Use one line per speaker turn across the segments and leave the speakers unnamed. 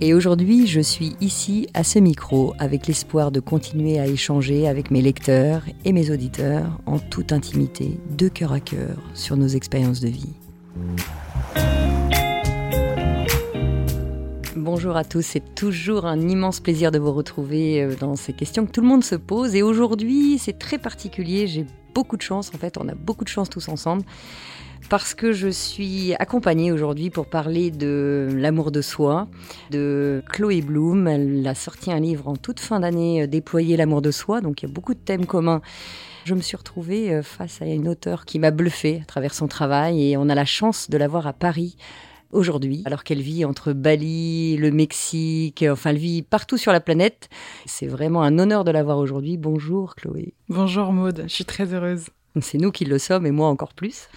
Et aujourd'hui, je suis ici à ce micro avec l'espoir de continuer à échanger avec mes lecteurs et mes auditeurs en toute intimité, de cœur à cœur, sur nos expériences de vie. Bonjour à tous, c'est toujours un immense plaisir de vous retrouver euh, dans ces questions que tout le monde se pose. Et aujourd'hui, c'est très particulier, j'ai beaucoup de chance, en fait, on a beaucoup de chance tous ensemble parce que je suis accompagnée aujourd'hui pour parler de l'amour de soi, de Chloé Bloom. Elle a sorti un livre en toute fin d'année, euh, Déployer l'amour de soi, donc il y a beaucoup de thèmes communs. Je me suis retrouvée euh, face à une auteure qui m'a bluffée à travers son travail et on a la chance de la voir à Paris aujourd'hui, alors qu'elle vit entre Bali, le Mexique, enfin elle vit partout sur la planète. C'est vraiment un honneur de la voir aujourd'hui. Bonjour Chloé.
Bonjour Maude, je suis très heureuse.
C'est nous qui le sommes et moi encore plus.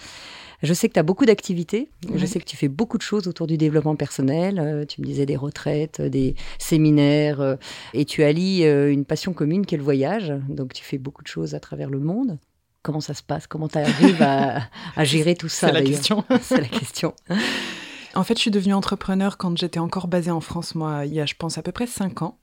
Je sais que tu as beaucoup d'activités. Je sais que tu fais beaucoup de choses autour du développement personnel. Euh, tu me disais des retraites, euh, des séminaires. Euh, et tu allies une passion commune qui est le voyage. Donc tu fais beaucoup de choses à travers le monde. Comment ça se passe? Comment tu arrives à, à, gérer tout ça
C'est la question.
C'est la question.
En fait, je suis devenue entrepreneur quand j'étais encore basée en France, moi, il y a, je pense, à peu près cinq ans.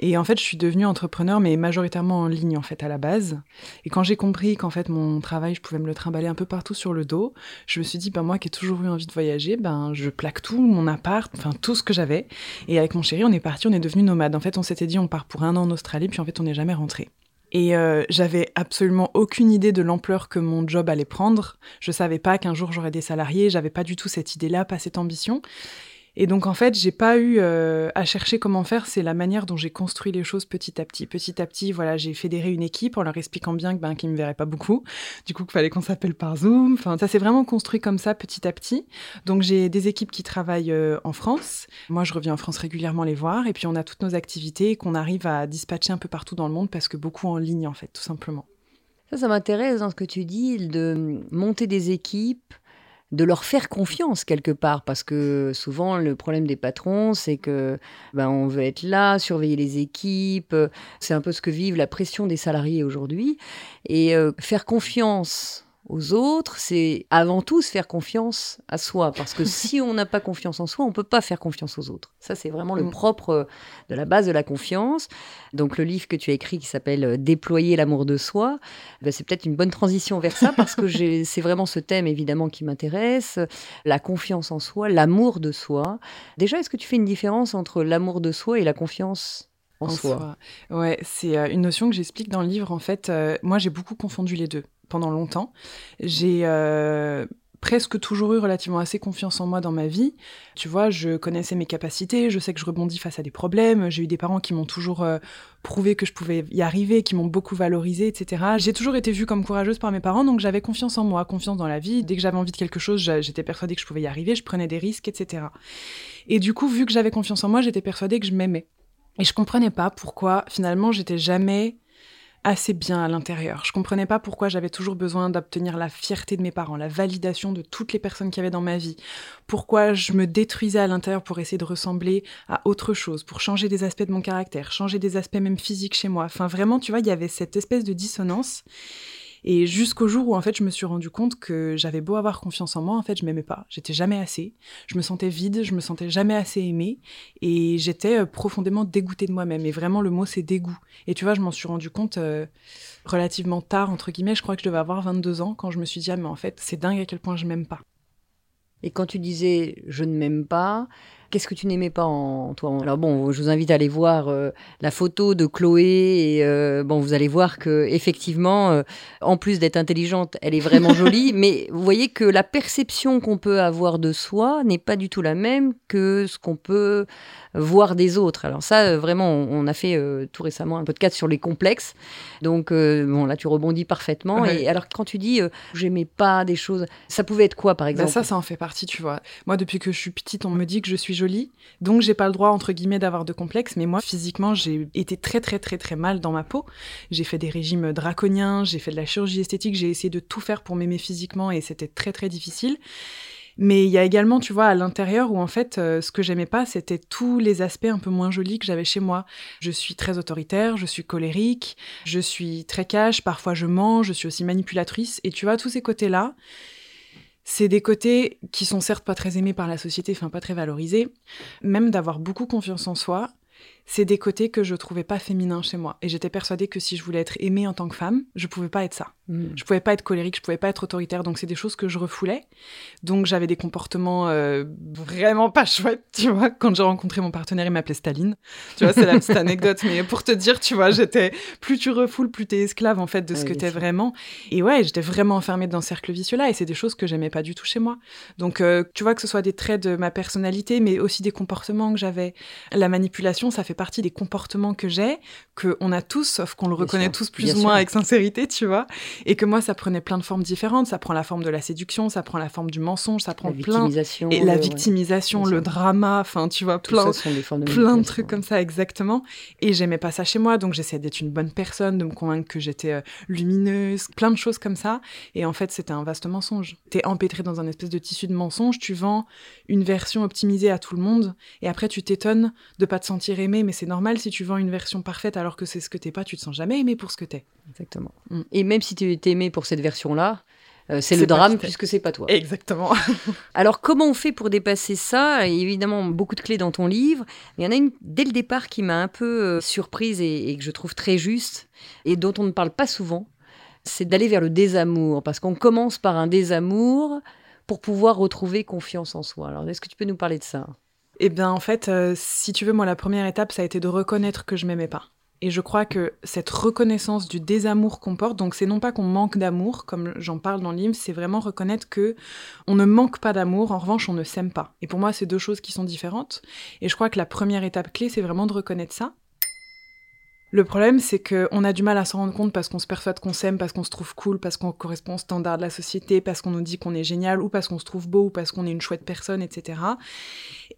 Et en fait, je suis devenue entrepreneur, mais majoritairement en ligne, en fait, à la base. Et quand j'ai compris qu'en fait, mon travail, je pouvais me le trimballer un peu partout sur le dos, je me suis dit, ben, moi qui ai toujours eu envie de voyager, ben, je plaque tout, mon appart, enfin, tout ce que j'avais. Et avec mon chéri, on est parti, on est devenu nomade. En fait, on s'était dit, on part pour un an en Australie, puis en fait, on n'est jamais rentré. Et euh, j'avais absolument aucune idée de l'ampleur que mon job allait prendre. Je savais pas qu'un jour j'aurais des salariés, j'avais pas du tout cette idée-là, pas cette ambition. Et donc en fait, j'ai pas eu euh, à chercher comment faire, c'est la manière dont j'ai construit les choses petit à petit. Petit à petit, voilà, j'ai fédéré une équipe en leur expliquant bien que ben qu'ils me verraient pas beaucoup, du coup qu'il fallait qu'on s'appelle par Zoom. Enfin, ça s'est vraiment construit comme ça petit à petit. Donc j'ai des équipes qui travaillent euh, en France. Moi, je reviens en France régulièrement les voir et puis on a toutes nos activités qu'on arrive à dispatcher un peu partout dans le monde parce que beaucoup en ligne en fait, tout simplement.
Ça, ça m'intéresse dans ce que tu dis de monter des équipes de leur faire confiance quelque part parce que souvent le problème des patrons c'est que ben on veut être là surveiller les équipes c'est un peu ce que vivent la pression des salariés aujourd'hui. Et euh, faire confiance aux autres, c'est avant tout se faire confiance à soi. Parce que si on n'a pas confiance en soi, on ne peut pas faire confiance aux autres. Ça, c'est vraiment le mm. propre de la base de la confiance. Donc, le livre que tu as écrit qui s'appelle euh, Déployer l'amour de soi, ben, c'est peut-être une bonne transition vers ça parce que c'est vraiment ce thème, évidemment, qui m'intéresse. La confiance en soi, l'amour de soi. Déjà, est-ce que tu fais une différence entre l'amour de soi et la confiance en, soi.
Ouais, c'est euh, une notion que j'explique dans le livre. En fait, euh, moi, j'ai beaucoup confondu les deux pendant longtemps. J'ai euh, presque toujours eu relativement assez confiance en moi dans ma vie. Tu vois, je connaissais mes capacités, je sais que je rebondis face à des problèmes. J'ai eu des parents qui m'ont toujours euh, prouvé que je pouvais y arriver, qui m'ont beaucoup valorisé, etc. J'ai toujours été vue comme courageuse par mes parents, donc j'avais confiance en moi, confiance dans la vie. Dès que j'avais envie de quelque chose, j'étais persuadée que je pouvais y arriver, je prenais des risques, etc. Et du coup, vu que j'avais confiance en moi, j'étais persuadée que je m'aimais. Et je comprenais pas pourquoi finalement j'étais jamais assez bien à l'intérieur. Je comprenais pas pourquoi j'avais toujours besoin d'obtenir la fierté de mes parents, la validation de toutes les personnes qui avaient dans ma vie. Pourquoi je me détruisais à l'intérieur pour essayer de ressembler à autre chose, pour changer des aspects de mon caractère, changer des aspects même physiques chez moi. Enfin vraiment, tu vois, il y avait cette espèce de dissonance. Et jusqu'au jour où en fait je me suis rendu compte que j'avais beau avoir confiance en moi, en fait je m'aimais pas. J'étais jamais assez. Je me sentais vide, je me sentais jamais assez aimée et j'étais euh, profondément dégoûtée de moi-même. Et vraiment le mot c'est dégoût. Et tu vois, je m'en suis rendu compte euh, relativement tard entre guillemets. Je crois que je devais avoir 22 ans quand je me suis dit ah mais en fait c'est dingue à quel point je m'aime pas.
Et quand tu disais je ne m'aime pas, Qu'est-ce que tu n'aimais pas en toi Alors bon, je vous invite à aller voir euh, la photo de Chloé et euh, bon, vous allez voir que effectivement, euh, en plus d'être intelligente, elle est vraiment jolie. mais vous voyez que la perception qu'on peut avoir de soi n'est pas du tout la même que ce qu'on peut voir des autres. Alors ça, vraiment, on, a fait tout récemment un podcast sur les complexes. Donc bon, là, tu rebondis parfaitement. Et alors quand tu dis j'aimais pas des choses, ça pouvait être quoi, par
bah,
exemple?
Ça, ça en fait partie, tu vois. Moi, depuis que je suis petite, on me dit que je suis donc j'ai pas le droit entre guillemets d'avoir de complexe. Mais moi, physiquement, j'ai été très très très très mal dans ma peau. J'ai fait des régimes draconiens, j'ai fait de la chirurgie esthétique, j'ai essayé de tout faire pour m'aimer physiquement et c'était très très difficile. Mais il y a également, tu vois, à l'intérieur où en fait, euh, ce que j'aimais pas, c'était tous les aspects un peu moins jolis que j'avais chez moi. Je suis très autoritaire, je suis colérique, je suis très cash, parfois je mens, je suis aussi manipulatrice. Et tu vois, tous ces côtés-là, c'est des côtés qui sont certes pas très aimés par la société, enfin pas très valorisés, même d'avoir beaucoup confiance en soi, c'est des côtés que je trouvais pas féminins chez moi. Et j'étais persuadée que si je voulais être aimée en tant que femme, je pouvais pas être ça. Mm. Je pouvais pas être colérique, je pouvais pas être autoritaire. Donc c'est des choses que je refoulais. Donc j'avais des comportements euh, vraiment pas chouettes, tu vois. Quand j'ai rencontré mon partenaire, il m'appelait Staline. Tu vois, c'est la petite anecdote. Mais pour te dire, tu vois, j'étais plus tu refoules, plus t'es esclave en fait de ce que t'es vraiment. Et ouais, j'étais vraiment enfermée dans ce cercle vicieux-là. Et c'est des choses que j'aimais pas du tout chez moi. Donc euh, tu vois que ce soit des traits de ma personnalité, mais aussi des comportements que j'avais. La manipulation, ça fait partie des comportements que j'ai, qu'on a tous, sauf qu'on le reconnaît tous plus ou moins avec sincérité, tu vois. Et que moi, ça prenait plein de formes différentes. Ça prend la forme de la séduction, ça prend la forme du mensonge, ça prend
la
plein.
Victimisation,
et la victimisation, le drama, enfin, tu vois, plein, de, plein de trucs comme ça, exactement. Et j'aimais pas ça chez moi, donc j'essayais d'être une bonne personne, de me convaincre que j'étais euh, lumineuse, plein de choses comme ça. Et en fait, c'était un vaste mensonge. T'es empêtré dans un espèce de tissu de mensonge, tu vends une version optimisée à tout le monde, et après, tu t'étonnes de pas te sentir aimé, mais c'est normal si tu vends une version parfaite alors que c'est ce que t'es pas, tu te sens jamais aimé pour ce que t'es.
Exactement. Mm. Et même si tu es aimé pour cette version-là, euh, c'est le drame puisque c'est pas toi.
Exactement.
Alors comment on fait pour dépasser ça? Évidemment, beaucoup de clés dans ton livre. Il y en a une dès le départ qui m'a un peu euh, surprise et, que je trouve très juste et dont on ne parle pas souvent. C'est d'aller vers le désamour parce qu'on commence par un désamour pour pouvoir retrouver confiance en soi. Alors est-ce que tu peux nous parler de ça?
Eh bien, en fait, euh, si tu veux, moi, la première étape, ça a été de reconnaître que je m'aimais pas. Et je crois que cette reconnaissance du désamour qu'on porte, donc c'est non pas qu'on manque d'amour, comme j'en parle dans le c'est vraiment reconnaître que on ne manque pas d'amour, en revanche on ne s'aime pas. Et pour moi c'est deux choses qui sont différentes. Et je crois que la première étape clé c'est vraiment de reconnaître ça. Le problème, c'est qu'on a du mal à s'en rendre compte parce qu'on se persuade qu'on s'aime, parce qu'on se trouve cool, parce qu'on correspond au standard de la société, parce qu'on nous dit qu'on est génial, ou parce qu'on se trouve beau, ou parce qu'on est une chouette personne, etc.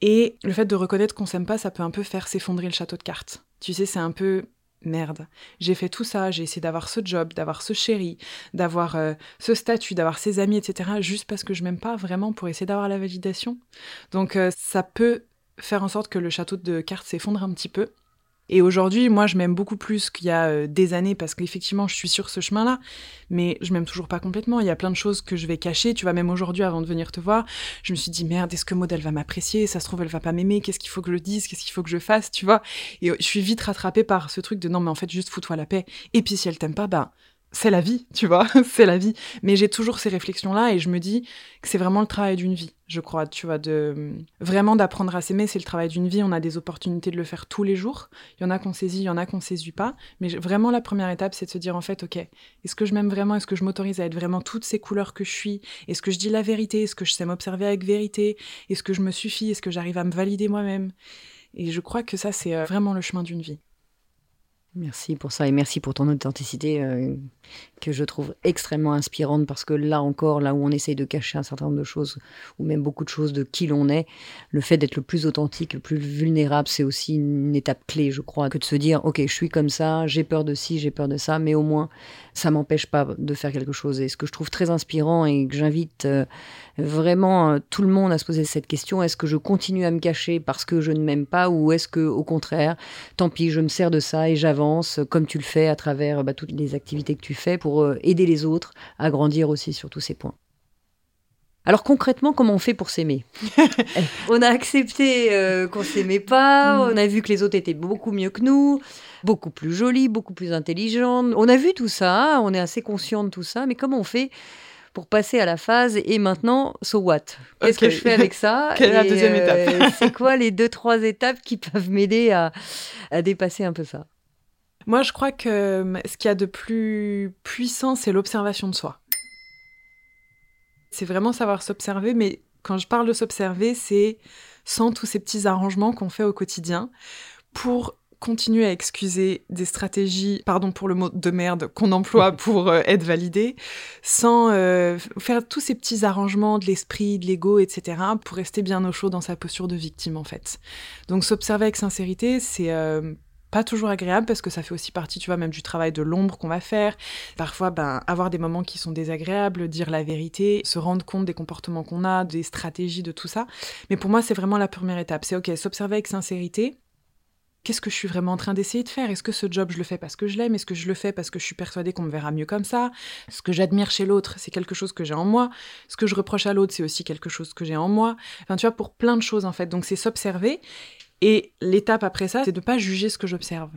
Et le fait de reconnaître qu'on s'aime pas, ça peut un peu faire s'effondrer le château de cartes. Tu sais, c'est un peu merde, j'ai fait tout ça, j'ai essayé d'avoir ce job, d'avoir ce chéri, d'avoir euh, ce statut, d'avoir ses amis, etc., juste parce que je m'aime pas vraiment pour essayer d'avoir la validation. Donc euh, ça peut faire en sorte que le château de cartes s'effondre un petit peu. Et aujourd'hui, moi, je m'aime beaucoup plus qu'il y a euh, des années parce qu'effectivement, je suis sur ce chemin-là, mais je m'aime toujours pas complètement. Il y a plein de choses que je vais cacher. Tu vois, même aujourd'hui, avant de venir te voir, je me suis dit merde, est-ce que Maud elle va m'apprécier? Ça se trouve, elle va pas m'aimer. Qu'est-ce qu'il faut que je dise? Qu'est-ce qu'il faut que je fasse? Tu vois? Et je suis vite rattrapée par ce truc de non, mais en fait, juste fous-toi la paix. Et puis si elle t'aime pas, ben c'est la vie, tu vois, c'est la vie. Mais j'ai toujours ces réflexions-là et je me dis que c'est vraiment le travail d'une vie, je crois, tu vois, de vraiment d'apprendre à s'aimer, c'est le travail d'une vie. On a des opportunités de le faire tous les jours. Il y en a qu'on saisit, il y en a qu'on saisit pas. Mais vraiment, la première étape, c'est de se dire en fait, ok, est-ce que je m'aime vraiment? Est-ce que je m'autorise à être vraiment toutes ces couleurs que je suis? Est-ce que je dis la vérité? Est-ce que je sais m'observer avec vérité? Est-ce que je me suffis? Est-ce que j'arrive à me valider moi-même? Et je crois que ça, c'est euh, vraiment le chemin d'une vie.
Merci pour ça et merci pour ton authenticité euh, que je trouve extrêmement inspirante parce que là encore, là où on essaye de cacher un certain nombre de choses ou même beaucoup de choses de qui l'on est, le fait d'être le plus authentique, le plus vulnérable, c'est aussi une étape clé, je crois, que de se dire, ok, je suis comme ça, j'ai peur de ci, j'ai peur de ça, mais au moins, ça m'empêche pas de faire quelque chose. Et ce que je trouve très inspirant et que j'invite euh, vraiment euh, tout le monde à se poser cette question, est-ce que je continue à me cacher parce que je ne m'aime pas ou est-ce que au contraire, tant pis, je me sers de ça et j'avance comme tu le fais à travers bah, toutes les activités que tu fais pour euh, aider les autres à grandir aussi sur tous ces points. Alors concrètement, comment on fait pour s'aimer? On a accepté euh, qu'on s'aimait pas, mm. on a vu que les autres étaient beaucoup mieux que nous, beaucoup plus jolies, beaucoup plus intelligentes. On a vu tout ça, on est assez conscient de tout ça, mais comment on fait pour passer à la phase et maintenant, so what? Qu'est-ce que je fais avec ça?
Quelle est la deuxième étape?
euh, C'est quoi les deux, trois étapes qui peuvent m'aider à, à dépasser un peu ça?
Moi, je crois que ce qu'il y a de plus puissant, c'est l'observation de soi. C'est vraiment savoir s'observer, mais quand je parle de s'observer, c'est sans tous ces petits arrangements qu'on fait au quotidien pour continuer à excuser des stratégies, pardon pour le mot de merde, qu'on emploie pour euh, être validé, sans euh, faire tous ces petits arrangements de l'esprit, de l'ego, etc., pour rester bien au chaud dans sa posture de victime, en fait. Donc s'observer avec sincérité, c'est... Euh, pas toujours agréable parce que ça fait aussi partie, tu vois, même du travail de l'ombre qu'on va faire. Parfois, ben, avoir des moments qui sont désagréables, dire la vérité, se rendre compte des comportements qu'on a, des stratégies, de tout ça. Mais pour moi, c'est vraiment la première étape. C'est ok, s'observer avec sincérité, qu'est-ce que je suis vraiment en train d'essayer de faire? Est-ce que ce job, je le fais parce que je l'aime? Est-ce que je le fais parce que je suis persuadée qu'on me verra mieux comme ça? Ce que j'admire chez l'autre, c'est quelque chose que j'ai en moi. Ce que je reproche à l'autre, c'est aussi quelque chose que j'ai en moi. Enfin, tu vois, pour plein de choses, en fait. Donc, c'est s'observer. Et l'étape après ça, c'est de ne pas juger ce que j'observe.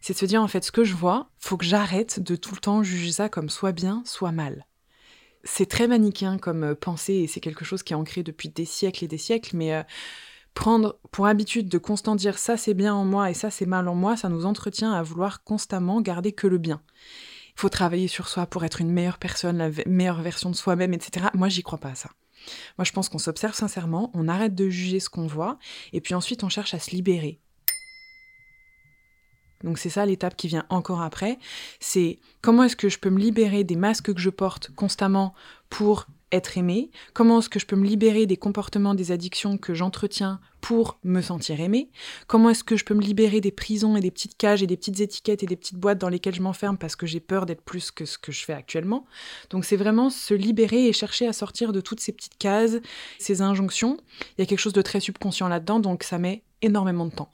C'est de se dire, en fait, ce que je vois, faut que j'arrête de tout le temps juger ça comme soit bien, soit mal. C'est très manichéen comme euh, pensée, et c'est quelque chose qui est ancré depuis des siècles et des siècles, mais... Euh, prendre pour habitude de constant dire ça c'est bien en moi et ça c'est mal en moi, ça nous entretient à vouloir constamment garder que le bien. Il faut travailler sur soi pour être une meilleure personne, la meilleure version de soi-même, etc. Moi, j'y crois pas à ça. Moi, je pense qu'on s'observe sincèrement, on arrête de juger ce qu'on voit, et puis ensuite on cherche à se libérer. Donc c'est ça l'étape qui vient encore après, c'est comment est-ce que je peux me libérer des masques que je porte constamment pour être aimé, comment est-ce que je peux me libérer des comportements, des addictions que j'entretiens pour me sentir aimé, comment est-ce que je peux me libérer des prisons et des petites cages et des petites étiquettes et des petites boîtes dans lesquelles je m'enferme parce que j'ai peur d'être plus que ce que je fais actuellement. Donc c'est vraiment se libérer et chercher à sortir de toutes ces petites cases, ces injonctions. Il y a quelque chose de très subconscient là-dedans, donc ça met énormément de temps.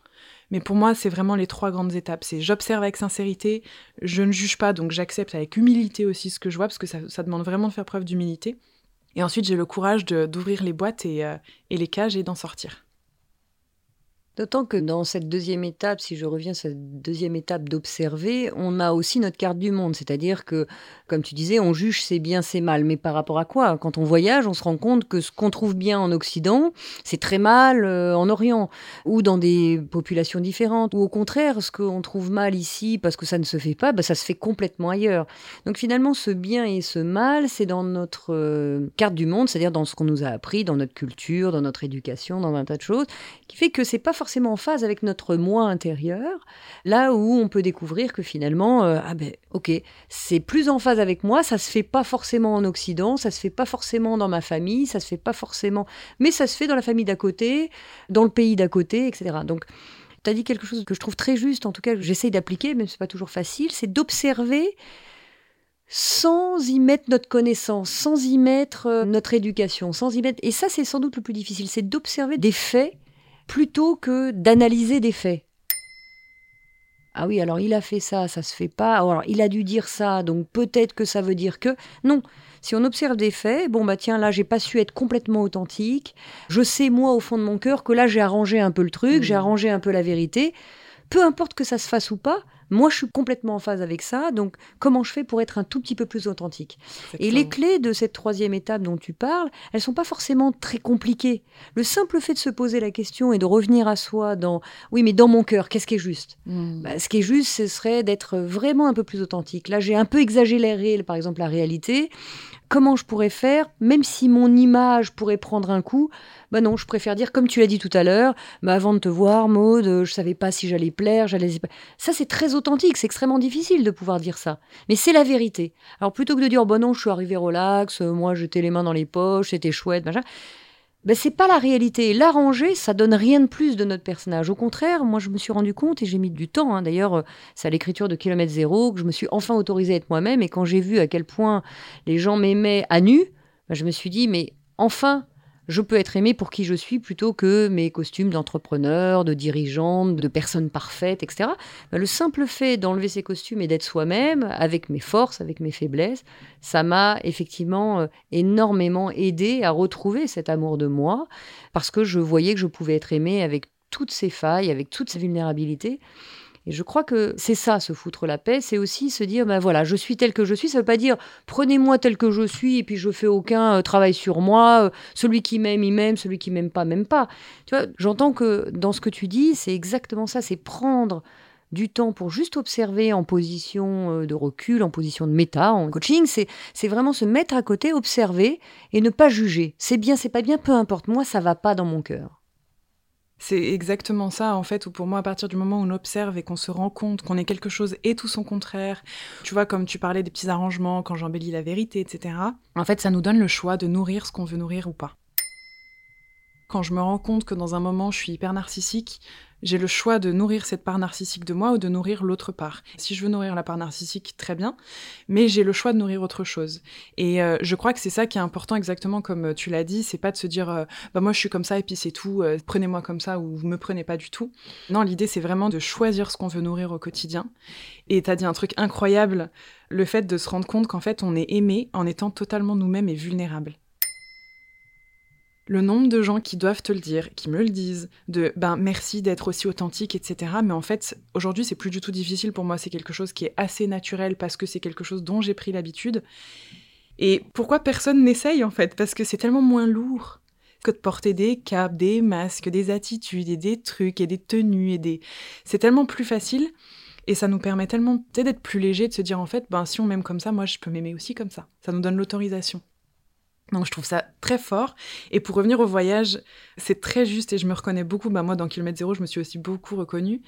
Mais pour moi, c'est vraiment les trois grandes étapes. C'est j'observe avec sincérité, je ne juge pas, donc j'accepte avec humilité aussi ce que je vois, parce que ça, ça demande vraiment de faire preuve d'humilité. Et ensuite, j'ai le courage d'ouvrir les boîtes et, euh, et les cages et d'en sortir.
D'autant que dans cette deuxième étape, si je reviens à cette deuxième étape d'observer, on a aussi notre carte du monde. C'est-à-dire que, comme tu disais, on juge c'est bien, c'est mal. Mais par rapport à quoi? Quand on voyage, on se rend compte que ce qu'on trouve bien en Occident, c'est très mal euh, en Orient, ou dans des populations différentes. Ou au contraire, ce qu'on trouve mal ici parce que ça ne se fait pas, bah, ça se fait complètement ailleurs. Donc finalement, ce bien et ce mal, c'est dans notre euh, carte du monde, c'est-à-dire dans ce qu'on nous a appris, dans notre culture, dans notre éducation, dans un tas de choses, qui fait que c'est pas forcément en phase avec notre moi intérieur, là où on peut découvrir que finalement, euh, ah ben ok, c'est plus en phase avec moi, ça se fait pas forcément en Occident, ça se fait pas forcément dans ma famille, ça se fait pas forcément, mais ça se fait dans la famille d'à côté, dans le pays d'à côté, etc. Donc, tu as dit quelque chose que je trouve très juste, en tout cas, j'essaye d'appliquer, mais c'est pas toujours facile, c'est d'observer sans y mettre notre connaissance, sans y mettre euh, notre éducation, sans y mettre... Et ça, c'est sans doute le plus difficile, c'est d'observer des faits plutôt que d'analyser des faits. Ah oui, alors il a fait ça, ça se fait pas. Alors il a dû dire ça, donc peut-être que ça veut dire que. Non, si on observe des faits, bon bah tiens, là j'ai pas su être complètement authentique. Je sais moi au fond de mon cœur que là j'ai arrangé un peu le truc, j'ai mmh. arrangé un peu la vérité. Peu importe que ça se fasse ou pas, moi, je suis complètement en phase avec ça. Donc, comment je fais pour être un tout petit peu plus authentique? Et les clés de cette troisième étape dont tu parles, elles sont pas forcément très compliquées. Le simple fait de se poser la question et de revenir à soi dans oui, mais dans mon cœur, qu'est-ce qui est juste hmm. bah, Ce qui est juste, ce serait d'être vraiment un peu plus authentique. Là, j'ai un peu exagéré, par exemple, la réalité comment je pourrais faire, même si mon image pourrait prendre un coup, bah non, je préfère dire comme tu l'as dit tout à l'heure, bah avant de te voir, Maude, je savais pas si j'allais plaire, j'allais ça c'est très authentique, c'est extrêmement difficile de pouvoir dire ça, mais c'est la vérité. Alors plutôt que de dire bah non, je suis arrivé relax, moi j'étais les mains dans les poches, c'était chouette, machin ben, c'est pas la réalité. L'arranger, ça donne rien de plus de notre personnage. Au contraire, moi, je me suis rendu compte, et j'ai mis du temps, hein. d'ailleurs, euh, c'est à l'écriture de Kilomètre Zéro, que je me suis enfin autorisée à être moi-même, et quand j'ai vu à quel point les gens m'aimaient à nu, ben, je me suis dit, mais enfin, je peux être aimé pour qui je suis plutôt que mes costumes d'entrepreneur, de dirigeant, de personne parfaite, etc. Ben, le simple fait d'enlever ces costumes et d'être soi-même, avec mes forces, avec mes faiblesses, ça m'a effectivement euh, énormément aidé à retrouver cet amour de moi, parce que je voyais que je pouvais être aimé avec toutes ces failles, avec toutes ces vulnérabilités. Et je crois que c'est ça, se foutre la paix, c'est aussi se dire, ben voilà, je suis tel que je suis. Ça veut pas dire, prenez-moi tel que je suis et puis je fais aucun euh, travail sur moi. Euh, celui qui m'aime, il m'aime. Celui qui m'aime pas, m'aime pas. Tu vois, j'entends que dans ce que tu dis, c'est exactement ça. C'est prendre du temps pour juste observer en position euh, de recul, en position de méta, en coaching, c'est, c'est vraiment se mettre à côté, observer et ne pas juger. C'est bien, c'est pas bien, peu importe. Moi, ça va pas dans mon cœur.
C'est exactement ça, en fait, où pour moi, à partir du moment où on observe et qu'on se rend compte qu'on est quelque chose et tout son contraire, tu vois, comme tu parlais des petits arrangements, quand j'embellis la vérité, etc., en fait, ça nous donne le choix de nourrir ce qu'on veut nourrir ou pas. Quand je me rends compte que dans un moment, je suis hyper narcissique, j'ai le choix de nourrir cette part narcissique de moi ou de nourrir l'autre part. Si je veux nourrir la part narcissique, très bien, mais j'ai le choix de nourrir autre chose. Et euh, je crois que c'est ça qui est important, exactement comme euh, tu l'as dit, c'est pas de se dire euh, bah moi je suis comme ça et puis c'est tout, prenez-moi comme ça ou vous me prenez pas du tout. Non, l'idée c'est vraiment de choisir ce qu'on veut nourrir au quotidien. Et t'as dit un truc incroyable, le fait de se rendre compte qu'en fait on est aimé en étant totalement nous-mêmes et vulnérables le nombre de gens qui doivent te le dire, qui me le disent, de ben merci d'être aussi authentique, etc. Mais en fait, aujourd'hui, c'est plus du tout difficile pour moi. C'est quelque chose qui est assez naturel parce que c'est quelque chose dont j'ai pris l'habitude. Et pourquoi personne n'essaye en fait? Parce que c'est tellement moins lourd que de porter des capes, des masques, des attitudes et des trucs et des tenues et des. C'est tellement plus facile et ça nous permet tellement d'être plus léger de se dire en fait, ben si on m'aime comme ça, moi je peux m'aimer aussi comme ça. Ça nous donne l'autorisation. Donc je trouve ça très fort. Et pour revenir au voyage, c'est très juste et je me reconnais beaucoup. Bah, moi, dans Kilomètre Zéro, je me suis aussi beaucoup reconnue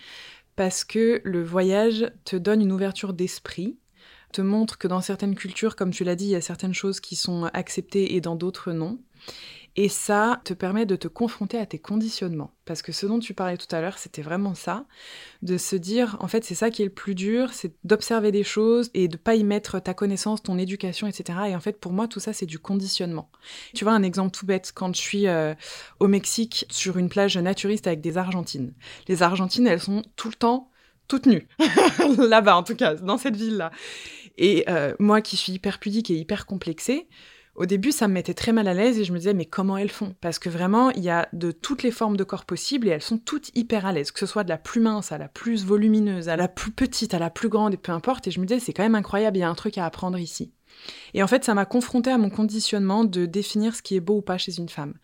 parce que le voyage te donne une ouverture d'esprit, te montre que dans certaines cultures, comme tu l'as dit, il y a certaines choses qui sont acceptées et dans d'autres non. Et ça te permet de te confronter à tes conditionnements. Parce que ce dont tu parlais tout à l'heure, c'était vraiment ça. De se dire, en fait, c'est ça qui est le plus dur, c'est d'observer des choses et de pas y mettre ta connaissance, ton éducation, etc. Et en fait, pour moi, tout ça, c'est du conditionnement. Tu vois, un exemple tout bête, quand je suis euh, au Mexique sur une plage naturiste avec des Argentines. Les Argentines, elles sont tout le temps toutes nues. Là-bas, en tout cas, dans cette ville-là. Et euh, moi qui suis hyper pudique et hyper complexée, au début, ça me mettait très mal à l'aise et je me disais, mais comment elles font? Parce que vraiment, il y a de toutes les formes de corps possibles et elles sont toutes hyper à l'aise, que ce soit de la plus mince à la plus volumineuse, à la plus petite, à la plus grande, et peu importe. Et je me disais, c'est quand même incroyable, il y a un truc à apprendre ici. Et en fait, ça m'a confronté à mon conditionnement de définir ce qui est beau ou pas chez une femme.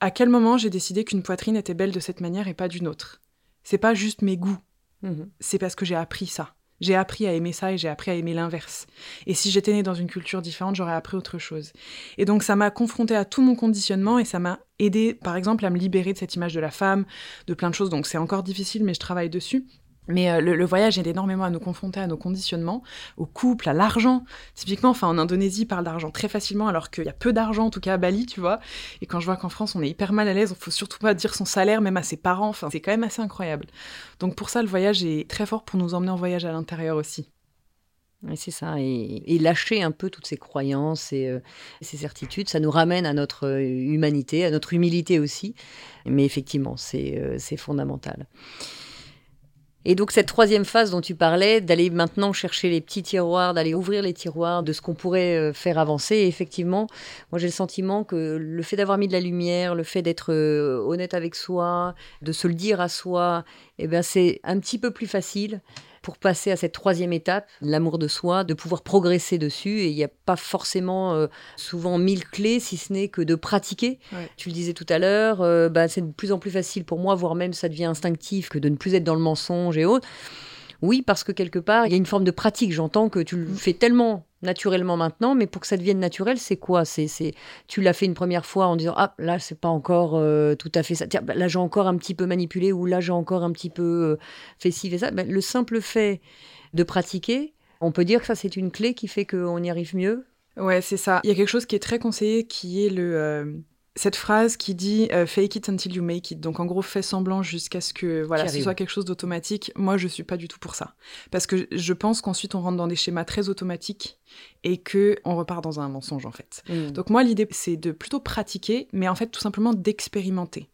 À quel moment j'ai décidé qu'une poitrine était belle de cette manière et pas d'une autre? C'est pas juste mes goûts, mmh c'est parce que j'ai appris ça. J'ai appris à aimer ça et j'ai appris à aimer l'inverse. Et si j'étais née dans une culture différente, j'aurais appris autre chose. Et donc ça m'a confronté à tout mon conditionnement et ça m'a aidé, par exemple, à me libérer de cette image de la femme, de plein de choses. Donc c'est encore difficile, mais je travaille dessus. Mais euh, le, voyage aide énormément à nous confronter à nos conditionnements, au couple, à l'argent. Typiquement, enfin, en Indonésie, ils parlent d'argent très facilement, alors qu'il y a peu d'argent, en tout cas à Bali, tu vois. Et quand je vois qu'en France, on est hyper mal à l'aise, il faut surtout pas dire son salaire, même à ses parents. C'est quand même assez incroyable. Donc pour ça, le voyage est très fort pour nous emmener en voyage à l'intérieur aussi.
Oui, c'est ça. Et, lâcher un peu toutes ces croyances et euh, ces certitudes, ça nous ramène à notre euh, humanité, à notre humilité aussi. Mais effectivement, c'est fondamental. Et donc cette troisième phase dont tu parlais, d'aller maintenant chercher les petits tiroirs, d'aller ouvrir les tiroirs de ce qu'on pourrait euh, faire avancer, effectivement, moi j'ai le sentiment que le fait d'avoir mis de la lumière, le fait d'être euh, honnête avec soi, de se le dire à soi, eh ben c'est un petit peu plus facile pour passer à cette troisième étape, l'amour de soi, de pouvoir progresser dessus. Et il n'y a pas forcément euh, souvent mille clés, si ce n'est que de pratiquer. Tu le disais tout à l'heure, euh, bah, c'est de plus en plus facile pour moi, voire même ça devient instinctif, que de ne plus être dans le mensonge et autres. Oui, parce que quelque part, il y a une forme de pratique. J'entends que tu le mm. fais tellement naturellement maintenant, mais pour que ça devienne naturel, c'est quoi? C'est, tu l'as fait une première fois en disant ah là c'est pas encore euh, tout à fait ça. Tiens, bah, là j'ai encore un petit peu manipulé ou là j'ai encore un petit peu euh, fait ci fait ça. Ben, le simple fait de pratiquer, on peut dire que ça c'est une clé qui fait qu'on y arrive mieux.
Ouais, c'est ça. Il y a quelque chose qui est très conseillé, qui est le euh, cette phrase qui dit euh, fake it until you make it. Donc en gros, fais semblant jusqu'à ce que voilà, ce soit quelque chose d'automatique. Moi, je suis pas du tout pour ça. Parce que je pense qu'ensuite on rentre dans des schémas très automatiques et que on repart dans un mensonge en fait. Mm. Donc moi, l'idée c'est de plutôt pratiquer, mais en fait tout simplement d'expérimenter.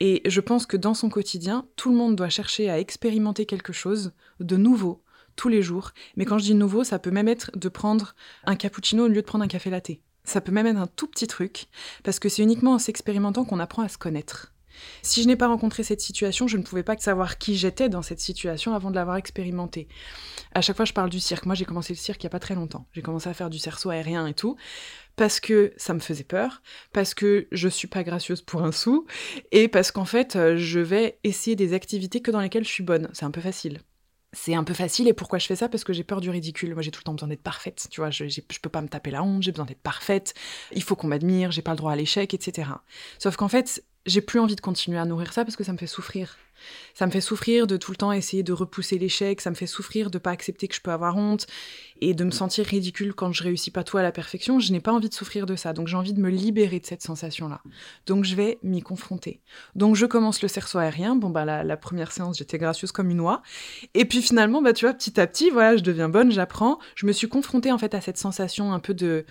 Et je pense que dans son quotidien, tout le monde doit chercher à expérimenter quelque chose de nouveau tous les jours. Mais quand je dis nouveau, ça peut même être de prendre un cappuccino au lieu de prendre un café latte. Ça peut même être un tout petit truc, parce que c'est uniquement en s'expérimentant qu'on apprend à se connaître. Si je n'ai pas rencontré cette situation, je ne pouvais pas savoir qui j'étais dans cette situation avant de l'avoir expérimentée. À chaque fois, je parle du cirque. Moi, j'ai commencé le cirque il n'y a pas très longtemps. J'ai commencé à faire du cerceau aérien et tout parce que ça me faisait peur, parce que je suis pas gracieuse pour un sou, et parce qu'en fait, euh, je vais essayer des activités que dans lesquelles je suis bonne. C'est un peu facile. C'est un peu facile, et pourquoi je fais ça? Parce que j'ai peur du ridicule. Moi, j'ai tout le temps besoin d'être parfaite, tu vois, je, je peux pas me taper la honte, j'ai besoin d'être parfaite, il faut qu'on m'admire, j'ai pas le droit à l'échec, etc. Sauf qu'en fait, j'ai plus envie de continuer à nourrir ça parce que ça me fait souffrir. Ça me fait souffrir de tout le temps essayer de repousser l'échec, ça me fait souffrir de pas accepter que je peux avoir honte et de me sentir ridicule quand je réussis pas tout à la perfection. Je n'ai pas envie de souffrir de ça, donc j'ai envie de me libérer de cette sensation-là. Donc je vais m'y confronter. Donc je commence le cerceau aérien. Bon bah la, première séance j'étais gracieuse comme une oie, et puis finalement bah tu vois petit à petit voilà je deviens bonne, j'apprends. Je me suis confrontée en fait à cette sensation un peu de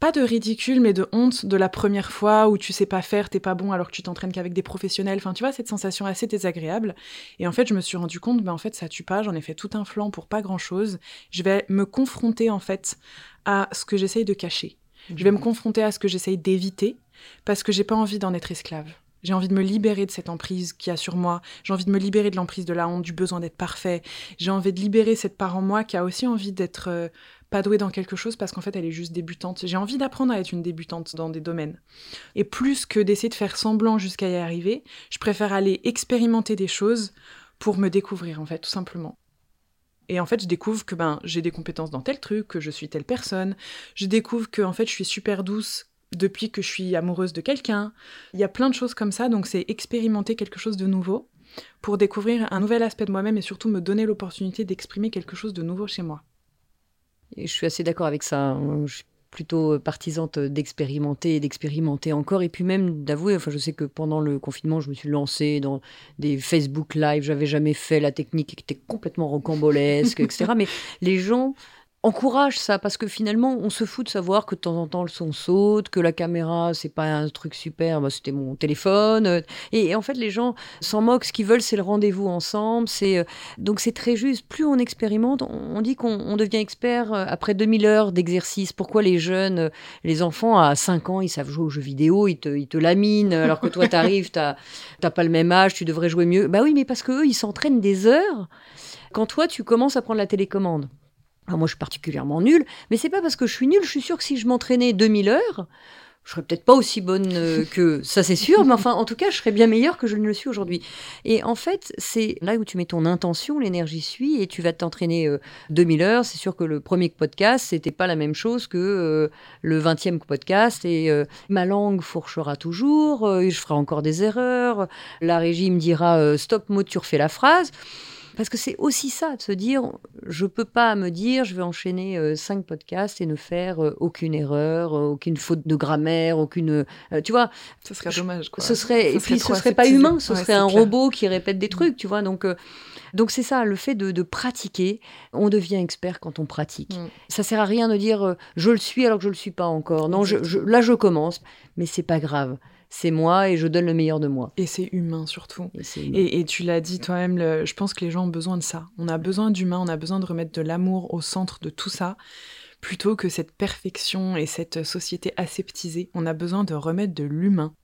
pas de ridicule, mais de honte de la première fois où tu sais pas faire, t'es pas bon alors que tu t'entraînes qu'avec des professionnels. Enfin, tu vois, cette sensation assez désagréable. Et en fait, je me suis rendu compte, ben en fait, ça tue pas, j'en ai fait tout un flanc pour pas grand chose. Je vais me confronter, en fait, à ce que j'essaye de cacher. Je vais me confronter à ce que j'essaye d'éviter parce que j'ai pas envie d'en être esclave. J'ai envie de me libérer de cette emprise qui a sur moi. J'ai envie de me libérer de l'emprise de la honte, du besoin d'être parfait. J'ai envie de libérer cette part en moi qui a aussi envie d'être euh, pas douée dans quelque chose parce qu'en fait elle est juste débutante. J'ai envie d'apprendre à être une débutante dans des domaines. Et plus que d'essayer de faire semblant jusqu'à y arriver, je préfère aller expérimenter des choses pour me découvrir en fait, tout simplement. Et en fait, je découvre que ben j'ai des compétences dans tel truc, que je suis telle personne. Je découvre que en fait, je suis super douce depuis que je suis amoureuse de quelqu'un. Il y a plein de choses comme ça, donc c'est expérimenter quelque chose de nouveau pour découvrir un nouvel aspect de moi-même et surtout me donner l'opportunité d'exprimer quelque chose de nouveau chez moi.
Et je suis assez d'accord avec ça. hein. Je suis plutôt partisante d'expérimenter et d'expérimenter encore. Et puis même d'avouer, enfin, je sais que pendant le confinement, je me suis lancée dans des Facebook Live. J'avais jamais fait la technique qui était complètement rocambolesque, etc. Mais les gens encouragent ça parce que finalement, on se fout de savoir que de temps en temps le son saute, que la caméra, c'est pas un truc super. Moi, c'était mon téléphone. Et, et en fait, les gens s'en moquent. Ce qu'ils veulent, c'est le rendez-vous ensemble. C'est euh, donc c'est très juste. Plus on expérimente, on, dit qu'on on devient expert euh, après 2000 heures d'exercice. Pourquoi les jeunes, euh, les enfants à 5 ans, ils savent jouer aux jeux vidéo, ils te, ils te laminent, alors que toi, t'arrives, t'as pas le même âge, tu devrais jouer mieux. Bah oui, mais parce que eux, ils s'entraînent des heures. Quand toi, tu commences à prendre la télécommande. Alors moi, je suis particulièrement nulle, mais c'est pas parce que je suis nulle. Je suis sûre que si je m'entraînais 2000 heures, je serais peut-être pas aussi bonne euh, que ça, c'est sûr, mais enfin, en tout cas, je serais bien meilleure que je ne le suis aujourd'hui. Et en fait, c'est là où tu mets ton intention, l'énergie suit, et tu vas t'entraîner euh, 2000 heures. C'est sûr que le premier podcast, c'était pas la même chose que euh, le 20e podcast, et euh, ma langue fourchera toujours, euh, je ferai encore des erreurs, la régie me dira euh, stop, mot, tu refais la phrase. Parce que c'est aussi ça, de se dire, je peux pas me dire, je vais enchaîner euh, cinq podcasts et ne faire euh, aucune erreur, euh, aucune faute de grammaire, aucune, tu vois.
Ce serait dommage, quoi.
Ce serait,
Ce
et puis
trop
ce serait pas humain, ce
Ouais,
serait un
clair.
robot qui répète des trucs, tu vois. Donc, donc c'est ça, le fait de, de pratiquer. On devient expert quand on pratique.
Mm.
Ça sert à rien de dire, je le suis alors que je le suis pas encore. Non, je, je- là je commence, mais c'est pas grave. C'est moi et je donne le meilleur de moi.
Et c'est humain surtout.
Et c'est-
Et, et tu l'as dit toi-même, le- je pense que les gens ont besoin de ça. On a besoin d'humain, on a besoin de remettre de l'amour au centre de tout ça, plutôt que cette perfection et cette société aseptisée. On a besoin de remettre de l'humain.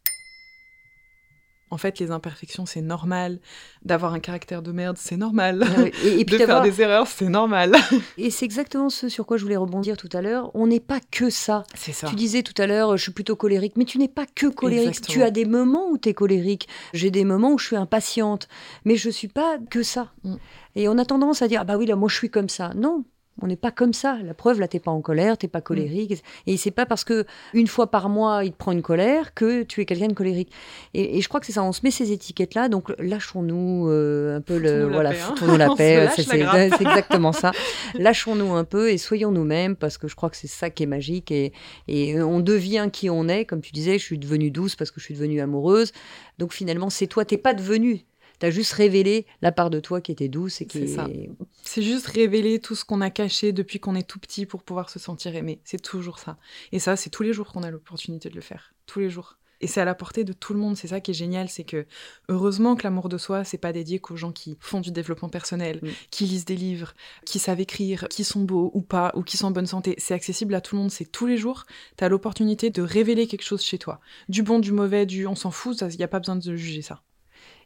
En fait, les imperfections, c'est normal. D'avoir un caractère de merde, c'est normal.
Ah. Et, et puis
de faire des erreurs, c'est normal.
Et c'est exactement ce sur quoi je voulais rebondir tout à l'heure. On n'est pas que ça.
C'est ça.
Tu disais tout à l'heure, je suis plutôt colérique, mais tu n'es pas que colérique.
Exactement.
Tu as des moments où tu es colérique. J'ai des moments où je suis impatiente, mais je suis pas que ça.
Mm.
Et on a tendance à dire, ah bah oui, là, moi, je suis comme ça. Non. On n'est pas comme ça. La preuve, là, t'es pas en colère, t'es pas colérique. Et c'est pas parce que une fois par mois, il te prend une colère que tu es quelqu'un de colérique. Et, et je crois que c'est ça. On se met ces étiquettes-là. Donc, lâchons-nous euh, un peu le,
Foutons-nous la
voilà,
paix, hein.
foutons-nous la paix. C'est exactement ça. Lâchons-nous un peu et soyons nous-mêmes parce que je crois que c'est ça qui est magique et, et on devient qui on est. Comme tu disais, je suis devenue douce parce que je suis devenue amoureuse. Donc finalement, c'est toi, t'es pas devenue. T'as juste révélé la part de toi qui était douce et qui
C'est ça.
est...
C'est juste révéler tout ce qu'on a caché depuis qu'on est tout petit pour pouvoir se sentir aimé. C'est toujours ça. Et ça, c'est tous les jours qu'on a l'opportunité de le faire. Tous les jours. Et c'est à la portée de tout le monde. C'est ça qui est génial. C'est que, heureusement que l'amour de soi, c'est pas dédié qu'aux gens qui font du développement personnel,
Mm.
qui lisent des livres, qui savent écrire, qui sont beaux ou pas, ou qui sont en bonne santé. C'est accessible à tout le monde. C'est tous les jours. T'as l'opportunité de révéler quelque chose chez toi. Du bon, du mauvais, du on s'en fout. Il n'y a pas besoin de juger ça.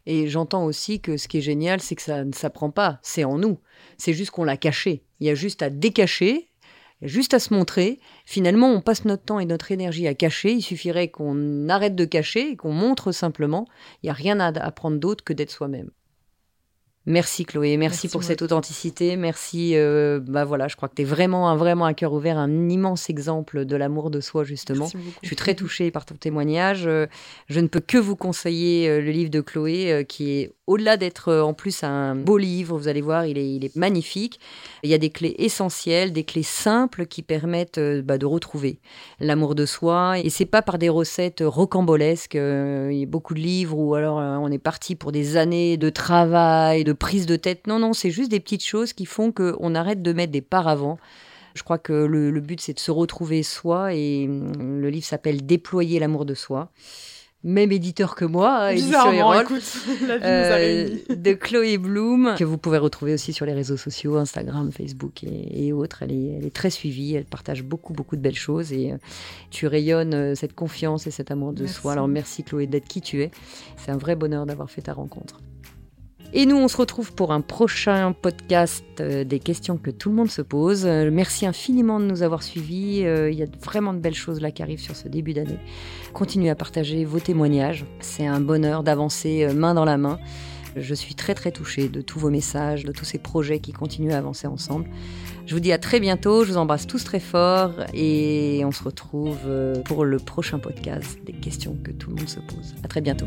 Et j'entends aussi que ce qui est génial, c'est que ça ne s'apprend pas, c'est en nous. C'est juste qu'on l'a caché. Il y a juste à décacher, juste à se montrer. Finalement, on passe notre temps et notre énergie à cacher. Il suffirait qu'on arrête de cacher et qu'on montre simplement. Il n'y a rien à apprendre d'autre que d'être soi-même. Merci Chloé, merci, pour cette authenticité, merci. Euh, bah voilà, je crois que tu es vraiment un vraiment un cœur ouvert, un immense exemple de l'amour de soi justement. Je suis très touchée par ton témoignage. Euh, je ne peux que vous conseiller euh, le livre de Chloé qui est au-delà d'être en plus un beau livre, vous allez voir, il est, magnifique. Il y a des clés essentielles, des clés simples qui permettent bah, de retrouver l'amour de soi. Et c'est pas par des recettes rocambolesques. Il y a beaucoup de livres où alors on est parti pour des années de travail, de prise de tête. Non, non, c'est juste des petites choses qui font qu'on arrête de mettre des paravents. Je crois que le, but, c'est de se retrouver soi et hum, le livre s'appelle Déployer l'amour de soi. Même éditeur que moi, hein, édition Erol, euh, de Chloé Bloom, que vous pouvez retrouver aussi sur les réseaux sociaux, Instagram, Facebook et, autres. Elle est, elle est, très suivie, elle partage beaucoup, beaucoup de belles choses et euh, tu rayonnes euh, cette confiance et cet amour de soi. Alors merci Chloé d'être qui tu es. C'est un vrai bonheur d'avoir fait ta rencontre. Et nous, on se retrouve pour un prochain podcast euh, des questions que tout le monde se pose. Euh, merci infiniment de nous avoir suivis. Euh, il y a vraiment de belles choses là qui arrivent sur ce début d'année. Continuez à partager vos témoignages. C'est un bonheur d'avancer main dans la main. Je suis très très touchée de tous vos messages, de tous ces projets qui continuent à avancer ensemble. Je vous dis à très bientôt, je vous embrasse tous très fort et on se retrouve pour le prochain podcast des questions que tout le monde se pose. À très bientôt.